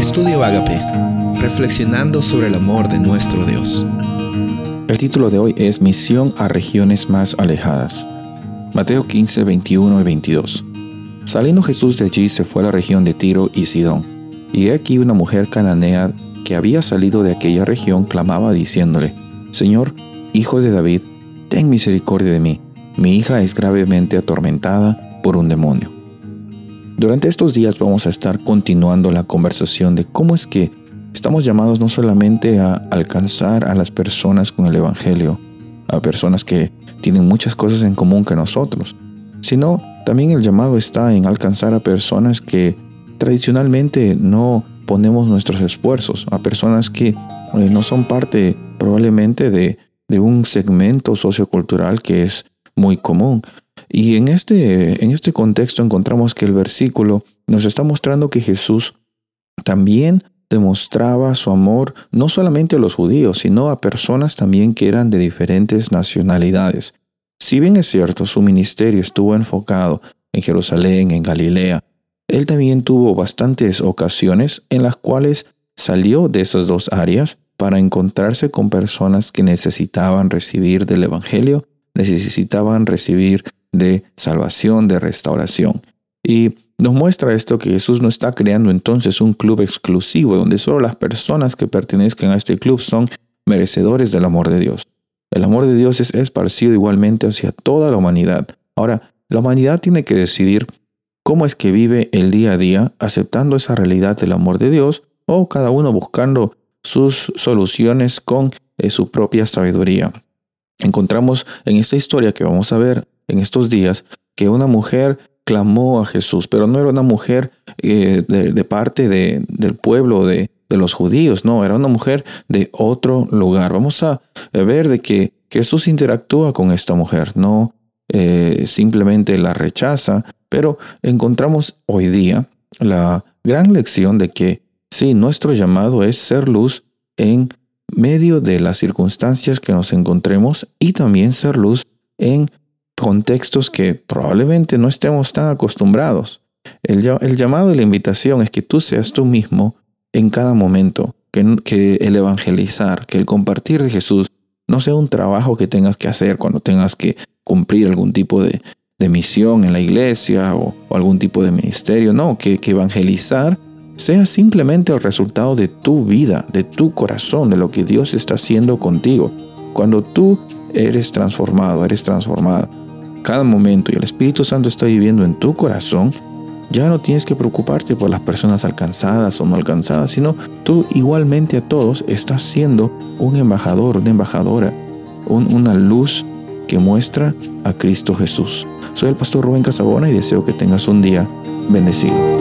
Estudio Agape, reflexionando sobre el amor de nuestro Dios. El título de hoy es Misión a regiones más alejadas. Mateo 15, 21 y 22. Saliendo Jesús de allí se fue a la región de Tiro y Sidón. Y he aquí una mujer cananea que había salido de aquella región clamaba diciéndole, Señor, hijo de David, ten misericordia de mí, mi hija es gravemente atormentada por un demonio. Durante estos días vamos a estar continuando la conversación de cómo es que estamos llamados no solamente a alcanzar a las personas con el Evangelio, a personas que tienen muchas cosas en común que nosotros, sino también el llamado está en alcanzar a personas que tradicionalmente no ponemos nuestros esfuerzos, a personas que eh, no son parte probablemente de, de un segmento sociocultural que es muy común. Y en este, en este contexto encontramos que el versículo nos está mostrando que Jesús también demostraba su amor no solamente a los judíos, sino a personas también que eran de diferentes nacionalidades. Si bien es cierto, su ministerio estuvo enfocado en Jerusalén, en Galilea, él también tuvo bastantes ocasiones en las cuales salió de esas dos áreas para encontrarse con personas que necesitaban recibir del Evangelio, necesitaban recibir de salvación, de restauración. Y nos muestra esto que Jesús no está creando entonces un club exclusivo donde solo las personas que pertenezcan a este club son merecedores del amor de Dios. El amor de Dios es esparcido igualmente hacia toda la humanidad. Ahora, la humanidad tiene que decidir cómo es que vive el día a día aceptando esa realidad del amor de Dios o cada uno buscando sus soluciones con eh, su propia sabiduría. Encontramos en esta historia que vamos a ver en estos días que una mujer clamó a Jesús, pero no era una mujer eh, de, parte del pueblo de, los judíos, no, era una mujer de otro lugar. Vamos a ver de que Jesús interactúa con esta mujer, no eh, simplemente la rechaza, pero encontramos hoy día la gran lección de que sí, nuestro llamado es ser luz en medio de las circunstancias que nos encontremos y también ser luz en contextos que probablemente no estemos tan acostumbrados. El, llamado y la invitación es que tú seas tú mismo en cada momento, que, el evangelizar, que el compartir de Jesús no sea un trabajo que tengas que hacer cuando tengas que cumplir algún tipo de, misión en la iglesia o, algún tipo de ministerio, no, que, que evangelizar sea simplemente el resultado de tu vida, de tu corazón, de lo que Dios está haciendo contigo. Cuando tú eres transformado, eres transformada, cada momento y el Espíritu Santo está viviendo en tu corazón, ya no tienes que preocuparte por las personas alcanzadas o no alcanzadas, sino tú igualmente a todos estás siendo un embajador, una embajadora, una luz que muestra a Cristo Jesús. Soy el pastor Rubén Casabona y deseo que tengas un día bendecido.